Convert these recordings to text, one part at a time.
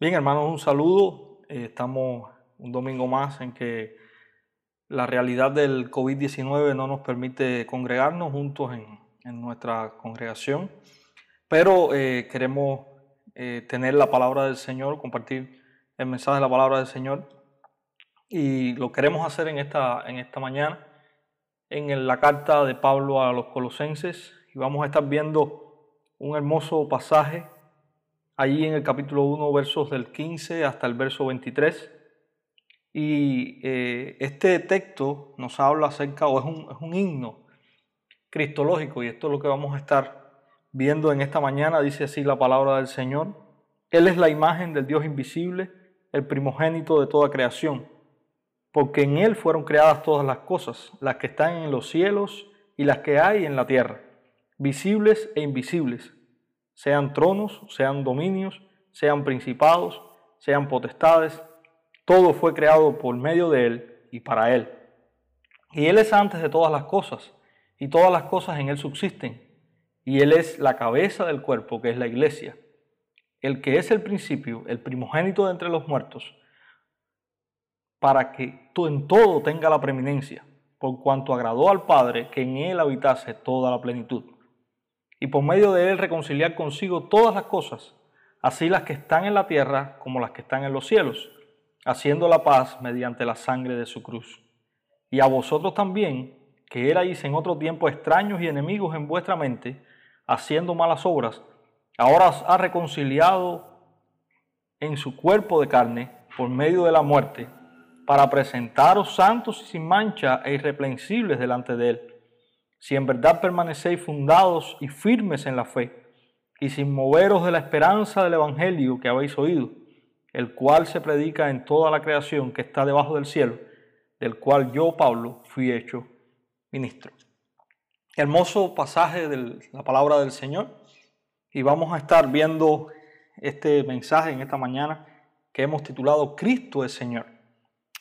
Bien, hermanos, un saludo. Eh, estamos un domingo más en que la realidad del COVID-19 no nos permite congregarnos juntos en, nuestra congregación, pero eh, queremos eh, tener la palabra del Señor, compartir el mensaje de la palabra del Señor y lo queremos hacer en esta, en esta mañana en la carta de Pablo a los colosenses y vamos a estar viendo un hermoso pasaje allí en el capítulo 1, versos del 15 hasta el verso 23. Y eh, este texto nos habla acerca, o es un, es un himno cristológico, y esto es lo que vamos a estar viendo en esta mañana, dice así la palabra del Señor. Él es la imagen del Dios invisible, el primogénito de toda creación, porque en Él fueron creadas todas las cosas, las que están en los cielos y las que hay en la tierra, visibles e invisibles sean tronos, sean dominios, sean principados, sean potestades, todo fue creado por medio de Él y para Él. Y Él es antes de todas las cosas, y todas las cosas en Él subsisten, y Él es la cabeza del cuerpo, que es la iglesia, el que es el principio, el primogénito de entre los muertos, para que en todo tenga la preeminencia, por cuanto agradó al Padre que en Él habitase toda la plenitud y por medio de él reconciliar consigo todas las cosas, así las que están en la tierra como las que están en los cielos, haciendo la paz mediante la sangre de su cruz. Y a vosotros también, que erais en otro tiempo extraños y enemigos en vuestra mente, haciendo malas obras, ahora os ha reconciliado en su cuerpo de carne por medio de la muerte, para presentaros santos y sin mancha e irreprensibles delante de él si en verdad permanecéis fundados y firmes en la fe, y sin moveros de la esperanza del Evangelio que habéis oído, el cual se predica en toda la creación que está debajo del cielo, del cual yo, Pablo, fui hecho ministro. Hermoso pasaje de la palabra del Señor, y vamos a estar viendo este mensaje en esta mañana que hemos titulado Cristo es Señor.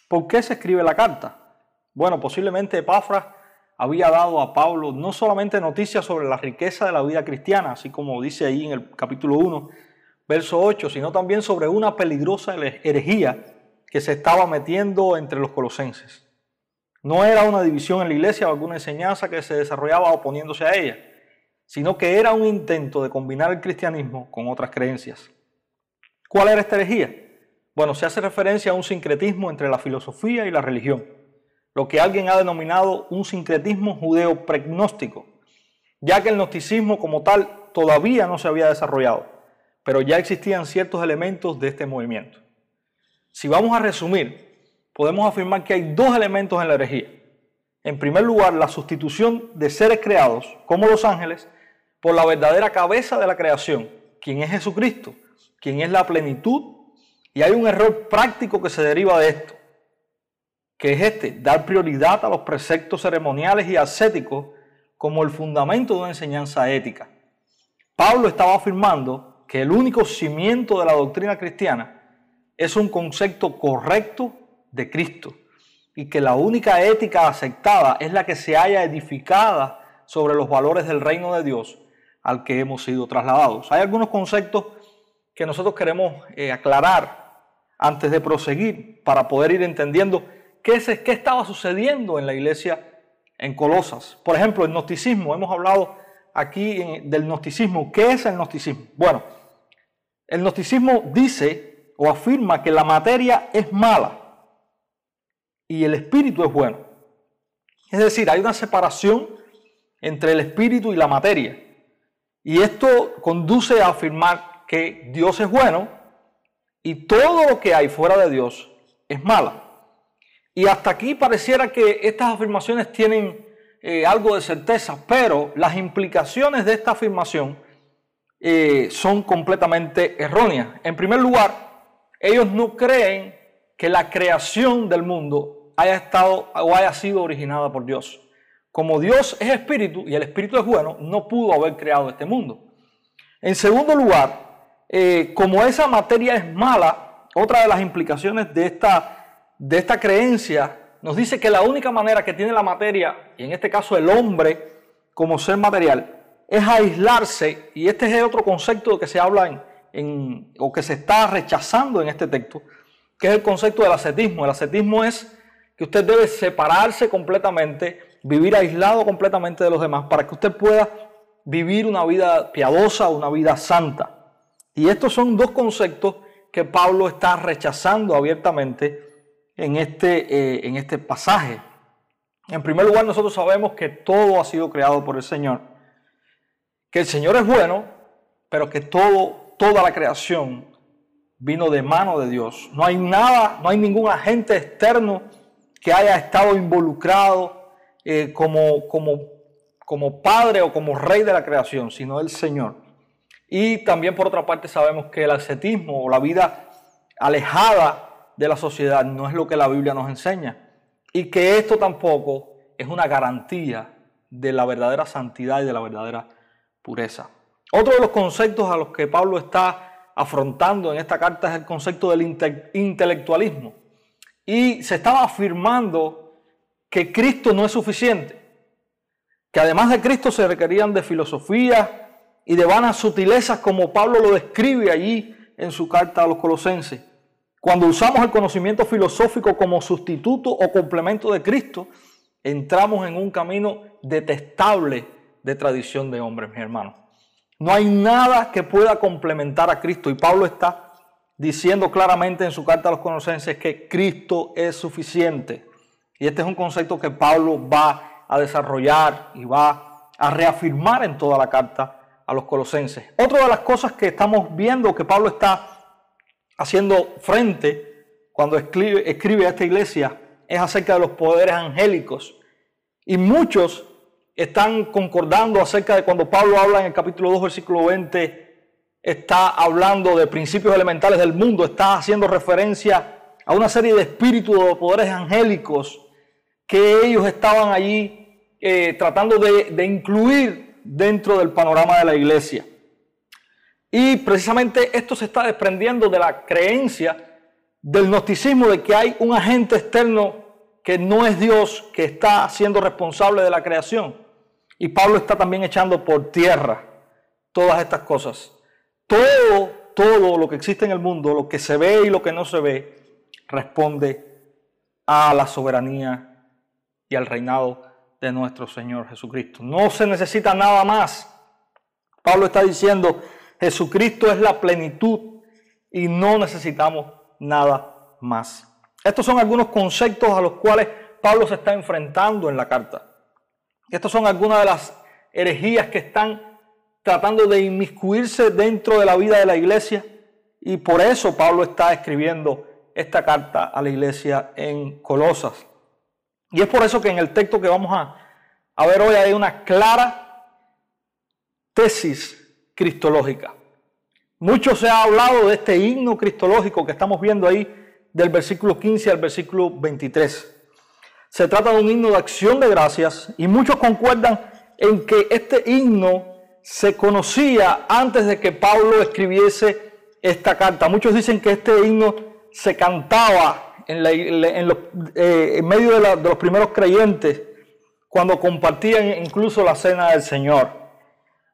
¿Por qué se escribe la carta? Bueno, posiblemente Epafras había dado a Pablo no solamente noticias sobre la riqueza de la vida cristiana, así como dice ahí en el capítulo 1, verso 8, sino también sobre una peligrosa herejía que se estaba metiendo entre los colosenses. No era una división en la iglesia o alguna enseñanza que se desarrollaba oponiéndose a ella, sino que era un intento de combinar el cristianismo con otras creencias. ¿Cuál era esta herejía? Bueno, se hace referencia a un sincretismo entre la filosofía y la religión lo que alguien ha denominado un sincretismo judeo pregnóstico, ya que el gnosticismo como tal todavía no se había desarrollado, pero ya existían ciertos elementos de este movimiento. Si vamos a resumir, podemos afirmar que hay dos elementos en la herejía. En primer lugar, la sustitución de seres creados, como los ángeles, por la verdadera cabeza de la creación, quien es Jesucristo, quien es la plenitud, y hay un error práctico que se deriva de esto que es este, dar prioridad a los preceptos ceremoniales y ascéticos como el fundamento de una enseñanza ética. Pablo estaba afirmando que el único cimiento de la doctrina cristiana es un concepto correcto de Cristo y que la única ética aceptada es la que se haya edificada sobre los valores del reino de Dios al que hemos sido trasladados. Hay algunos conceptos que nosotros queremos eh, aclarar antes de proseguir para poder ir entendiendo qué, qué estaba sucediendo en la iglesia en Colosas. Por ejemplo, el gnosticismo. Hemos hablado aquí del gnosticismo. ¿Qué es el gnosticismo? Bueno, el gnosticismo dice o afirma que la materia es mala y el espíritu es bueno. Es decir, hay una separación entre el espíritu y la materia. Y esto conduce a afirmar que Dios es bueno y todo lo que hay fuera de Dios es mala. Y hasta aquí pareciera que estas afirmaciones tienen eh, algo de certeza, pero las implicaciones de esta afirmación eh, son completamente erróneas. En primer lugar, ellos no creen que la creación del mundo haya estado o haya sido originada por Dios. Como Dios es espíritu y el espíritu es bueno, no pudo haber creado este mundo. En segundo lugar, eh, como esa materia es mala, otra de las implicaciones de esta de esta creencia nos dice que la única manera que tiene la materia, y en este caso el hombre como ser material, es aislarse, y este es otro concepto que se habla en, o que se está rechazando en este texto, que es el concepto del ascetismo. El ascetismo es que usted debe separarse completamente, vivir aislado completamente de los demás, para que usted pueda vivir una vida piadosa, una vida santa. Y estos son dos conceptos que Pablo está rechazando abiertamente en este, eh, en este pasaje. En primer lugar, nosotros sabemos que todo ha sido creado por el Señor, que el Señor es bueno, pero que todo, toda la creación vino de mano de Dios. No hay nada, no hay ningún agente externo que haya estado involucrado eh, como, como, como padre o como rey de la creación, sino el Señor. Y también por otra parte sabemos que el ascetismo o la vida alejada de la sociedad no es lo que la Biblia nos enseña. Y que esto tampoco es una garantía de la verdadera santidad y de la verdadera pureza. Otro de los conceptos a los que Pablo está afrontando en esta carta es el concepto del intelectualismo. Y se estaba afirmando que Cristo no es suficiente, que además de Cristo se requerían de filosofía y de vanas sutilezas como Pablo lo describe allí en su carta a los colosenses. Cuando usamos el conocimiento filosófico como sustituto o complemento de Cristo, entramos en un camino detestable de tradición de hombres, mi hermano. No hay nada que pueda complementar a Cristo y Pablo está diciendo claramente en su carta a los colosenses que Cristo es suficiente. Y este es un concepto que Pablo va a desarrollar y va a reafirmar en toda la carta a los colosenses. Otra de las cosas que estamos viendo que Pablo está haciendo frente cuando escribe, a esta iglesia es acerca de los poderes angélicos. Y muchos están concordando acerca de cuando Pablo habla en el capítulo 2, versículo 20, está hablando de principios elementales del mundo, está haciendo referencia a una serie de espíritus o poderes angélicos que ellos estaban allí eh, tratando de incluir dentro del panorama de la iglesia. Y precisamente esto se está desprendiendo de la creencia del gnosticismo de que hay un agente externo que no es Dios que está siendo responsable de la creación. Y Pablo está también echando por tierra todas estas cosas. Todo, todo lo que existe en el mundo, lo que se ve y lo que no se ve, responde a la soberanía y al reinado de nuestro Señor Jesucristo. No se necesita nada más. Pablo está diciendo, Jesucristo es la plenitud y no necesitamos nada más. Estos son algunos conceptos a los cuales Pablo se está enfrentando en la carta. Estas son algunas de las herejías que están tratando de inmiscuirse dentro de la vida de la iglesia y por eso Pablo está escribiendo esta carta a la iglesia en Colosas. Y es por eso que en el texto que vamos a, a ver hoy hay una clara tesis cristológica. Mucho se ha hablado de este himno cristológico que estamos viendo ahí del versículo 15 al versículo 23. Se trata de un himno de acción de gracias y muchos concuerdan en que este himno se conocía antes de que Pablo escribiese esta carta. Muchos dicen que este himno se cantaba en, medio de los primeros creyentes cuando compartían incluso la cena del Señor.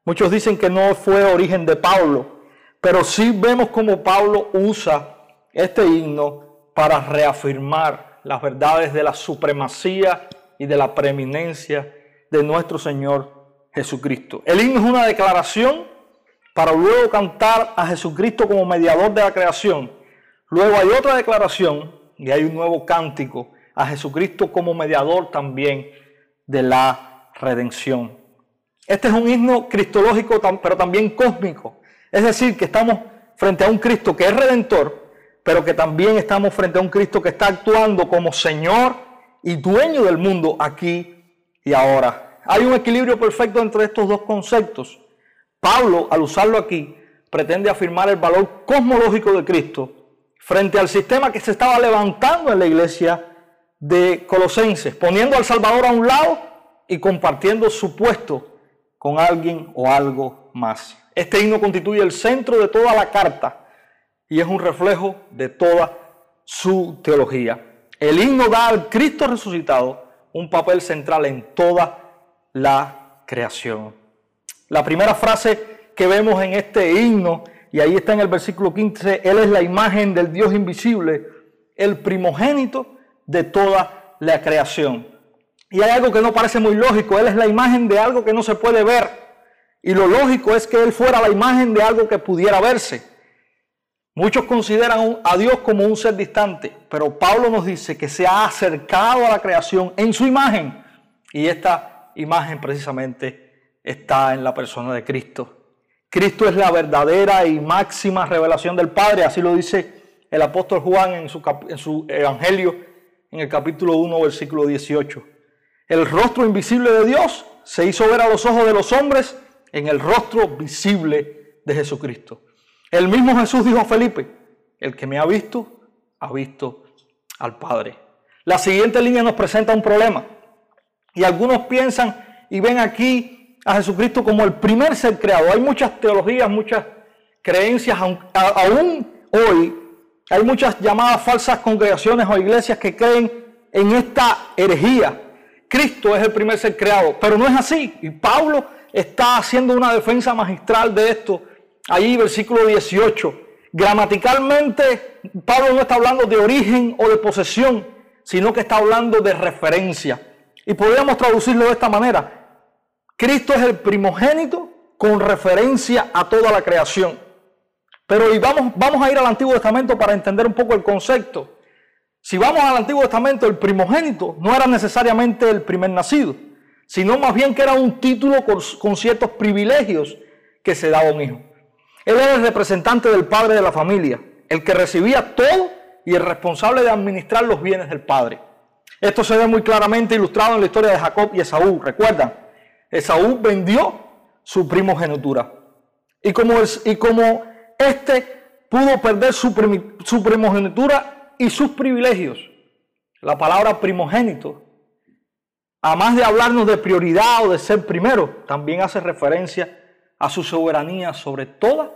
Muchos dicen que no fue origen de Pablo, pero sí vemos cómo Pablo usa este himno para reafirmar las verdades de la supremacía y de la preeminencia de nuestro Señor Jesucristo. El himno es una declaración para luego cantar a Jesucristo como mediador de la creación. Luego hay otra declaración y hay un nuevo cántico a Jesucristo como mediador también de la redención. Este es un himno cristológico, pero también cósmico. Es decir, que estamos frente a un Cristo que es redentor, pero que también estamos frente a un Cristo que está actuando como Señor y dueño del mundo aquí y ahora. Hay un equilibrio perfecto entre estos dos conceptos. Pablo, al usarlo aquí, pretende afirmar el valor cosmológico de Cristo frente al sistema que se estaba levantando en la iglesia de Colosenses, poniendo al Salvador a un lado y compartiendo su puesto con alguien o algo más. Este himno constituye el centro de toda la carta y es un reflejo de toda su teología. El himno da al Cristo resucitado un papel central en toda la creación. La primera frase que vemos en este himno Y ahí está en el versículo 15, Él es la imagen del Dios invisible, el primogénito de toda la creación. Y hay algo que no parece muy lógico, Él es la imagen de algo que no se puede ver. Y lo lógico es que Él fuera la imagen de algo que pudiera verse. Muchos consideran a Dios como un ser distante, pero Pablo nos dice que se ha acercado a la creación en su imagen. Y esta imagen precisamente está en la persona de Cristo. Cristo es la verdadera y máxima revelación del Padre, así lo dice el apóstol Juan en su, en su Evangelio en el capítulo 1, versículo 18. El rostro invisible de Dios se hizo ver a los ojos de los hombres en el rostro visible de Jesucristo. El mismo Jesús dijo a Felipe, el que me ha visto, ha visto al Padre. La siguiente línea nos presenta un problema. Y algunos piensan y ven aquí a Jesucristo como el primer ser creado. Hay muchas teologías, muchas creencias, aún hoy hay muchas llamadas falsas congregaciones o iglesias que creen en esta herejía. Cristo es el primer ser creado, pero no es así. Y Pablo está haciendo una defensa magistral de esto Ahí versículo 18. Gramaticalmente, Pablo no está hablando de origen o de posesión, sino que está hablando de referencia. Y podríamos traducirlo de esta manera. Cristo es el primogénito con referencia a toda la creación. Pero y vamos, vamos a ir al Antiguo Testamento para entender un poco el concepto. Si vamos al Antiguo Testamento, el primogénito no era necesariamente el primer nacido, sino más bien que era un título con, ciertos privilegios que se daba a un hijo. Él era el representante del padre de la familia, el que recibía todo y el responsable de administrar los bienes del padre. Esto se ve muy claramente ilustrado en la historia de Jacob y Esaú. Recuerdan, Esaú vendió su primogenitura. Y como, y como este pudo perder su primogenitura y sus privilegios, la palabra primogénito, además de hablarnos de prioridad o de ser primero, también hace referencia a su soberanía sobre toda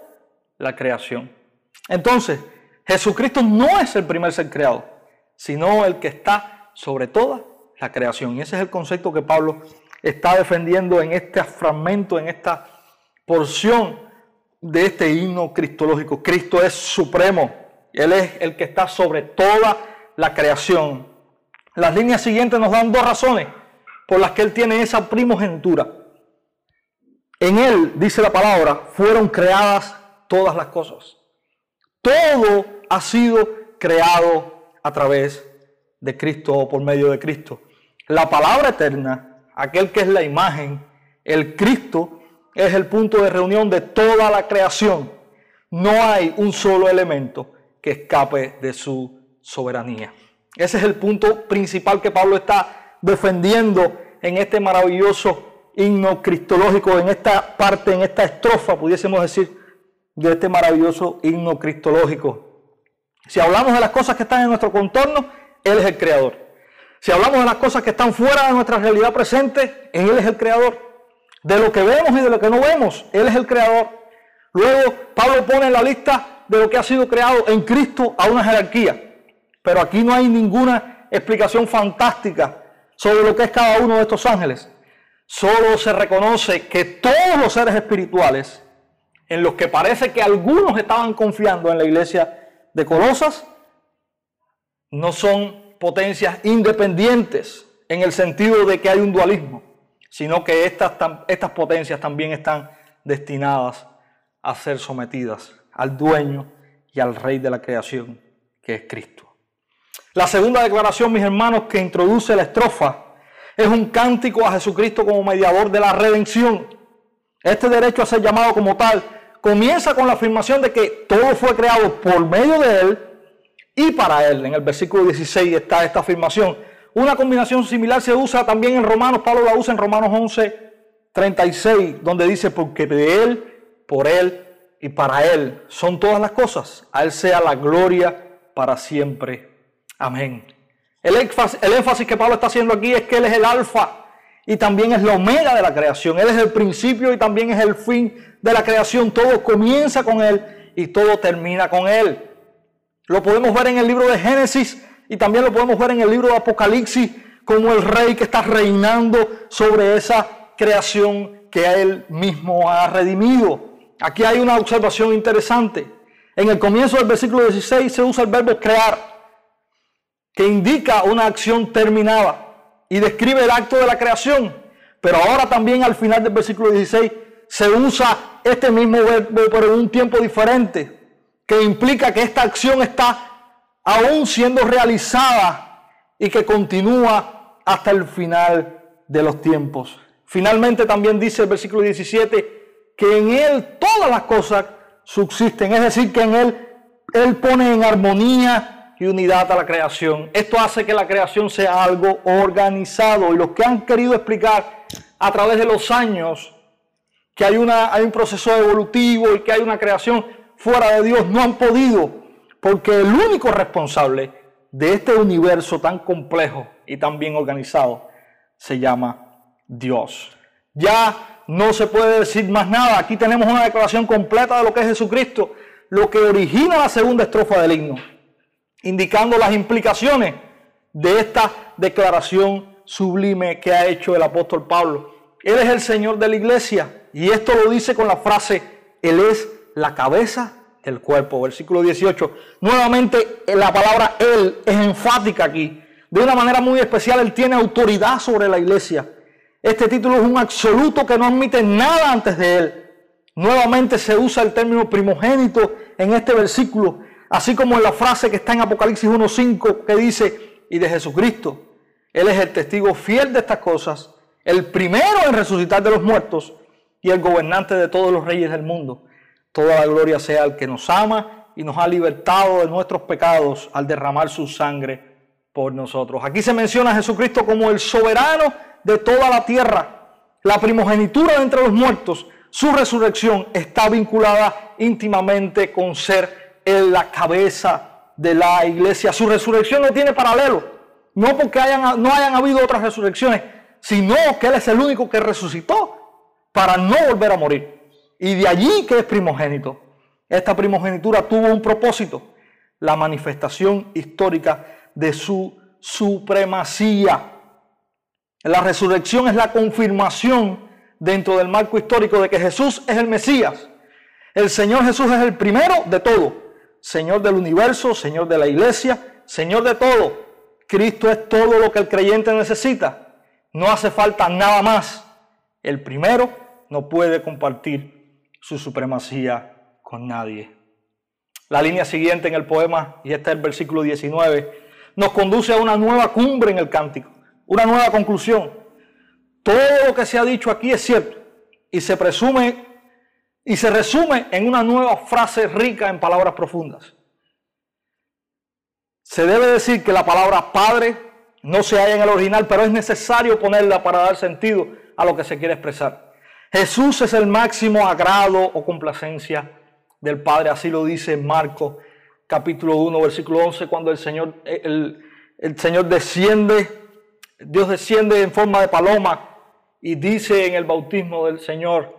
la creación. Entonces, Jesucristo no es el primer ser creado, sino el que está sobre toda la creación. Y ese es el concepto que Pablo está defendiendo en este fragmento, en esta porción de este himno cristológico. Cristo es supremo. Él es el que está sobre toda la creación. Las líneas siguientes nos dan dos razones por las que Él tiene esa primogenitura. En Él, dice la palabra, fueron creadas todas las cosas. Todo ha sido creado a través de Cristo o por medio de Cristo. La palabra eterna, aquel que es la imagen, el Cristo, es el punto de reunión de toda la creación. No hay un solo elemento que escape de su soberanía. Ese es el punto principal que Pablo está defendiendo en este maravilloso himno cristológico en esta parte, en esta estrofa, pudiésemos decir, de este maravilloso himno cristológico. Si hablamos de las cosas que están en nuestro contorno, Él es el creador. Si hablamos de las cosas que están fuera de nuestra realidad presente, Él es el creador. De lo que vemos y de lo que no vemos, Él es el creador. Luego, Pablo pone en la lista de lo que ha sido creado en Cristo a una jerarquía. Pero aquí no hay ninguna explicación fantástica sobre lo que es cada uno de estos ángeles solo se reconoce que todos los seres espirituales, en los que parece que algunos estaban confiando en la iglesia de Colosas, no son potencias independientes en el sentido de que hay un dualismo, sino que estas, estas potencias también están destinadas a ser sometidas al dueño y al rey de la creación, que es Cristo. La segunda declaración, mis hermanos, que introduce la estrofa, es un cántico a Jesucristo como mediador de la redención. Este derecho a ser llamado como tal comienza con la afirmación de que todo fue creado por medio de Él y para Él. En el versículo 16 está esta afirmación. Una combinación similar se usa también en Romanos, Pablo la usa en Romanos 11, 36, donde dice, porque de Él, por Él y para Él son todas las cosas. A Él sea la gloria para siempre. Amén. El énfasis, que Pablo está haciendo aquí es que Él es el alfa y también es la omega de la creación. Él es el principio y también es el fin de la creación. Todo comienza con Él y todo termina con Él. Lo podemos ver en el libro de Génesis y también lo podemos ver en el libro de Apocalipsis como el rey que está reinando sobre esa creación que Él mismo ha redimido. Aquí hay una observación interesante. En el comienzo del versículo 16 se usa el verbo crear, que indica una acción terminada y describe el acto de la creación. Pero ahora también al final del versículo 16 se usa este mismo verbo, pero en un tiempo diferente, que implica que esta acción está aún siendo realizada y que continúa hasta el final de los tiempos. Finalmente también dice el versículo 17 que en Él todas las cosas subsisten, es decir, que en Él Él pone en armonía y unidad a la creación. Esto hace que la creación sea algo organizado y los que han querido explicar a través de los años que hay, una, hay un proceso evolutivo y que hay una creación fuera de Dios no han podido porque el único responsable de este universo tan complejo y tan bien organizado se llama Dios. Ya no se puede decir más nada. Aquí tenemos una declaración completa de lo que es Jesucristo, lo que origina la segunda estrofa del himno, indicando las implicaciones de esta declaración sublime que ha hecho el apóstol Pablo. Él es el Señor de la iglesia y esto lo dice con la frase, Él es la cabeza el cuerpo. Versículo 18. Nuevamente la palabra Él es enfática aquí. De una manera muy especial, Él tiene autoridad sobre la iglesia. Este título es un absoluto que no admite nada antes de Él. Nuevamente se usa el término primogénito en este versículo, así como en la frase que está en Apocalipsis 1.5 que dice, y de Jesucristo. Él es el testigo fiel de estas cosas, el primero en resucitar de los muertos y el gobernante de todos los reyes del mundo. Toda la gloria sea al que nos ama y nos ha libertado de nuestros pecados al derramar su sangre por nosotros. Aquí se menciona a Jesucristo como el soberano de toda la tierra, la primogenitura de entre los muertos. Su resurrección está vinculada íntimamente con ser en la cabeza de la iglesia. Su resurrección no tiene paralelo, no porque hayan, no hayan habido otras resurrecciones, sino que Él es el único que resucitó para no volver a morir. Y de allí que es primogénito. Esta primogenitura tuvo un propósito, la manifestación histórica de su supremacía. La resurrección es la confirmación dentro del marco histórico de que Jesús es el Mesías. El Señor Jesús es el primero de todo. Señor del universo, Señor de la iglesia, Señor de todo. Cristo es todo lo que el creyente necesita. No hace falta nada más. El primero no puede compartir su supremacía con nadie. La línea siguiente en el poema, y este es el versículo 19, nos conduce a una nueva cumbre en el cántico, una nueva conclusión. Todo lo que se ha dicho aquí es cierto y se presume y se resume en una nueva frase rica en palabras profundas. Se debe decir que la palabra padre no se halla en el original, pero es necesario ponerla para dar sentido a lo que se quiere expresar. Jesús es el máximo agrado o complacencia del Padre, así lo dice Marcos capítulo 1, versículo 11, cuando el Señor, el, el Señor desciende, Dios desciende en forma de paloma y dice en el bautismo del Señor,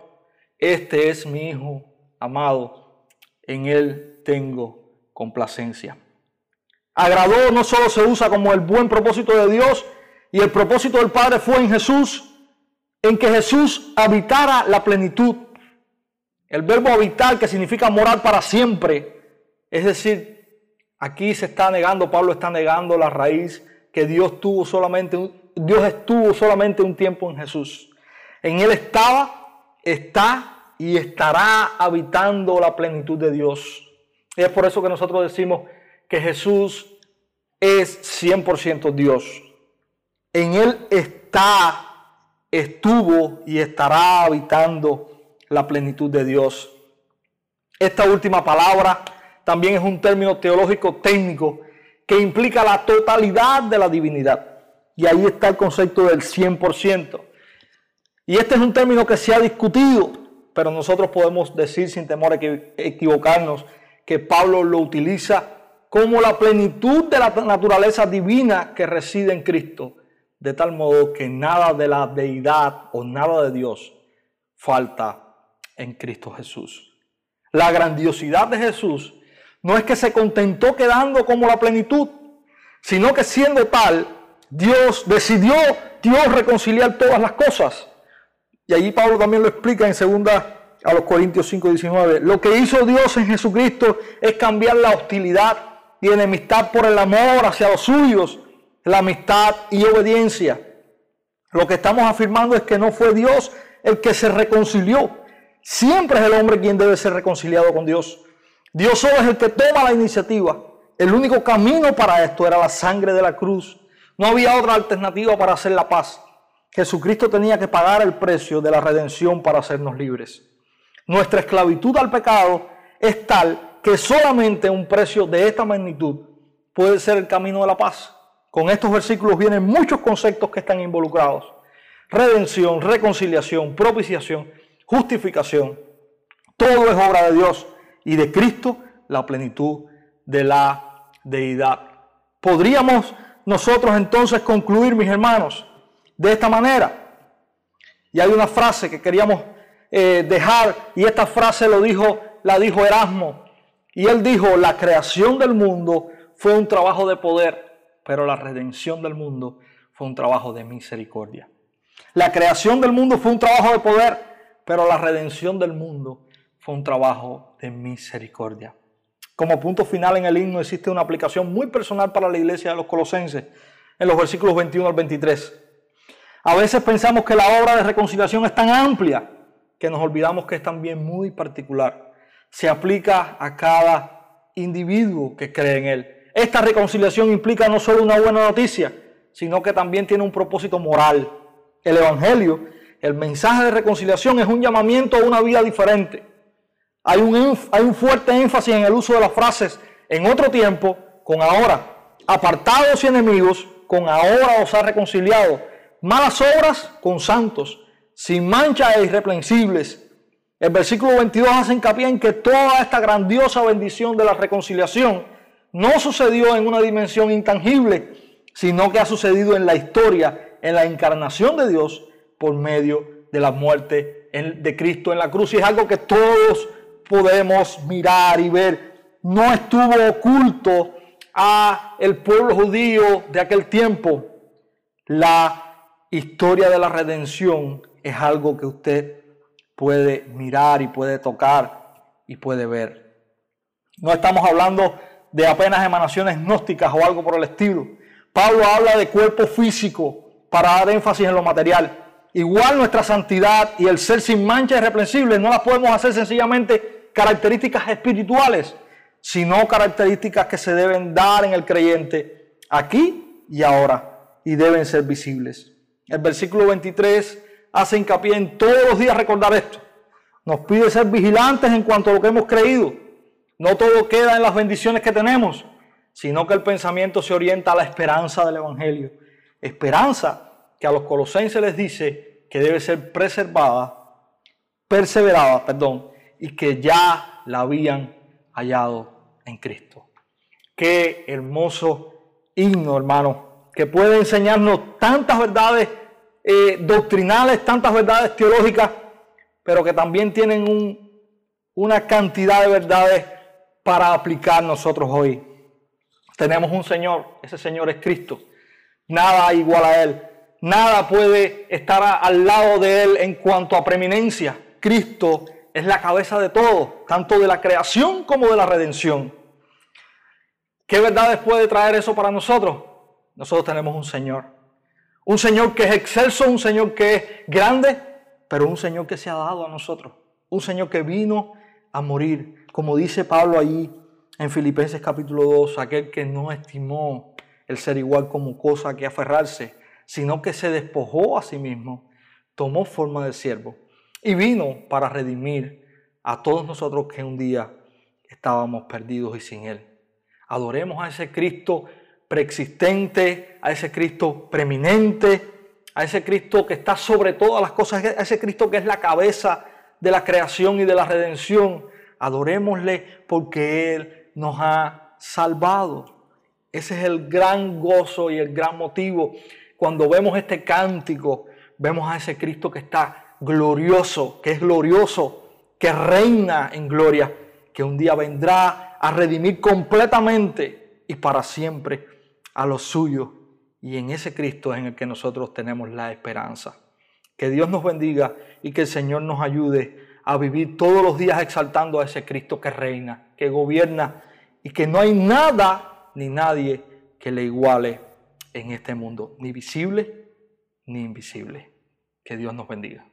este es mi Hijo amado, en Él tengo complacencia. Agradó no solo se usa como el buen propósito de Dios y el propósito del Padre fue en Jesús, en que Jesús habitara la plenitud. El verbo habitar que significa morar para siempre. Es decir, aquí se está negando, Pablo está negando la raíz que Dios tuvo solamente, Dios estuvo solamente un tiempo en Jesús. En Él estaba, está y estará habitando la plenitud de Dios. Es por eso que nosotros decimos que Jesús es 100% Dios. En Él está estuvo y estará habitando la plenitud de Dios. Esta última palabra también es un término teológico técnico que implica la totalidad de la divinidad. Y ahí está el concepto del 100%. Y este es un término que se ha discutido, pero nosotros podemos decir sin temor a equivocarnos que Pablo lo utiliza como la plenitud de la naturaleza divina que reside en Cristo de tal modo que nada de la deidad o nada de Dios falta en Cristo Jesús. La grandiosidad de Jesús no es que se contentó quedando como la plenitud, sino que siendo tal, Dios decidió Dios reconciliar todas las cosas. Y allí Pablo también lo explica en segunda a los Corintios 5, 19. Lo que hizo Dios en Jesucristo es cambiar la hostilidad y enemistad por el amor hacia los suyos, la amistad y obediencia. Lo que estamos afirmando es que no fue Dios el que se reconcilió. Siempre es el hombre quien debe ser reconciliado con Dios. Dios solo es el que toma la iniciativa. El único camino para esto era la sangre de la cruz. No había otra alternativa para hacer la paz. Jesucristo tenía que pagar el precio de la redención para hacernos libres. Nuestra esclavitud al pecado es tal que solamente un precio de esta magnitud puede ser el camino de la paz. Con estos versículos vienen muchos conceptos que están involucrados. Redención, reconciliación, propiciación, justificación. Todo es obra de Dios y de Cristo la plenitud de la deidad. Podríamos nosotros entonces concluir, mis hermanos, de esta manera. Y hay una frase que queríamos eh, dejar, y esta frase lo dijo, la dijo Erasmo. Y él dijo, la creación del mundo fue un trabajo de poder, pero la redención del mundo fue un trabajo de misericordia. La creación del mundo fue un trabajo de poder, pero la redención del mundo fue un trabajo de misericordia. Como punto final en el himno existe una aplicación muy personal para la iglesia de los colosenses en los versículos 21 al 23. A veces pensamos que la obra de reconciliación es tan amplia que nos olvidamos que es también muy particular. Se aplica a cada individuo que cree en él. Esta reconciliación implica no solo una buena noticia, sino que también tiene un propósito moral. El Evangelio, el mensaje de reconciliación es un llamamiento a una vida diferente. Hay un, fuerte énfasis en el uso de las frases en otro tiempo con ahora. Apartados y enemigos con ahora os ha reconciliado malas obras con santos, sin mancha e irreprensibles. El versículo 22 hace hincapié en que toda esta grandiosa bendición de la reconciliación no sucedió en una dimensión intangible, sino que ha sucedido en la historia, en la encarnación de Dios por medio de la muerte de Cristo en la cruz. Y es algo que todos podemos mirar y ver. No estuvo oculto a el pueblo judío de aquel tiempo. La historia de la redención es algo que usted puede mirar y puede tocar y puede ver. No estamos hablando de apenas emanaciones gnósticas o algo por el estilo. Pablo habla de cuerpo físico para dar énfasis en lo material. Igual nuestra santidad y el ser sin mancha irreprensible no las podemos hacer sencillamente características espirituales, sino características que se deben dar en el creyente aquí y ahora y deben ser visibles. El versículo 23 hace hincapié en todos los días recordar esto. Nos pide ser vigilantes en cuanto a lo que hemos creído. No todo queda en las bendiciones que tenemos, sino que el pensamiento se orienta a la esperanza del Evangelio. Esperanza que a los colosenses les dice que debe ser preservada, perseverada, perdón, y que ya la habían hallado en Cristo. Qué hermoso himno, hermano, que puede enseñarnos tantas verdades eh, doctrinales, tantas verdades teológicas, pero que también tienen una cantidad de verdades para aplicar nosotros hoy. Tenemos un Señor, ese Señor es Cristo. Nada igual a Él. Nada puede estar al lado de Él en cuanto a preeminencia. Cristo es la cabeza de todo, tanto de la creación como de la redención. ¿Qué verdades puede traer eso para nosotros? Nosotros tenemos un Señor. Un Señor que es excelso, un Señor que es grande, pero un Señor que se ha dado a nosotros. Un Señor que vino a morir. Como dice Pablo ahí en Filipenses capítulo 2, aquel que no estimó el ser igual como cosa que aferrarse, sino que se despojó a sí mismo, tomó forma de siervo y vino para redimir a todos nosotros que un día estábamos perdidos y sin Él. Adoremos a ese Cristo preexistente, a ese Cristo preeminente, a ese Cristo que está sobre todas las cosas, a ese Cristo que es la cabeza de la creación y de la redención. Adorémosle porque Él nos ha salvado. Ese es el gran gozo y el gran motivo. Cuando vemos este cántico, vemos a ese Cristo que está glorioso, que es glorioso, que reina en gloria, que un día vendrá a redimir completamente y para siempre a los suyos. Y en ese Cristo es en el que nosotros tenemos la esperanza. Que Dios nos bendiga y que el Señor nos ayude a vivir todos los días exaltando a ese Cristo que reina, que gobierna y que no hay nada ni nadie que le iguale en este mundo, ni visible ni invisible. Que Dios nos bendiga.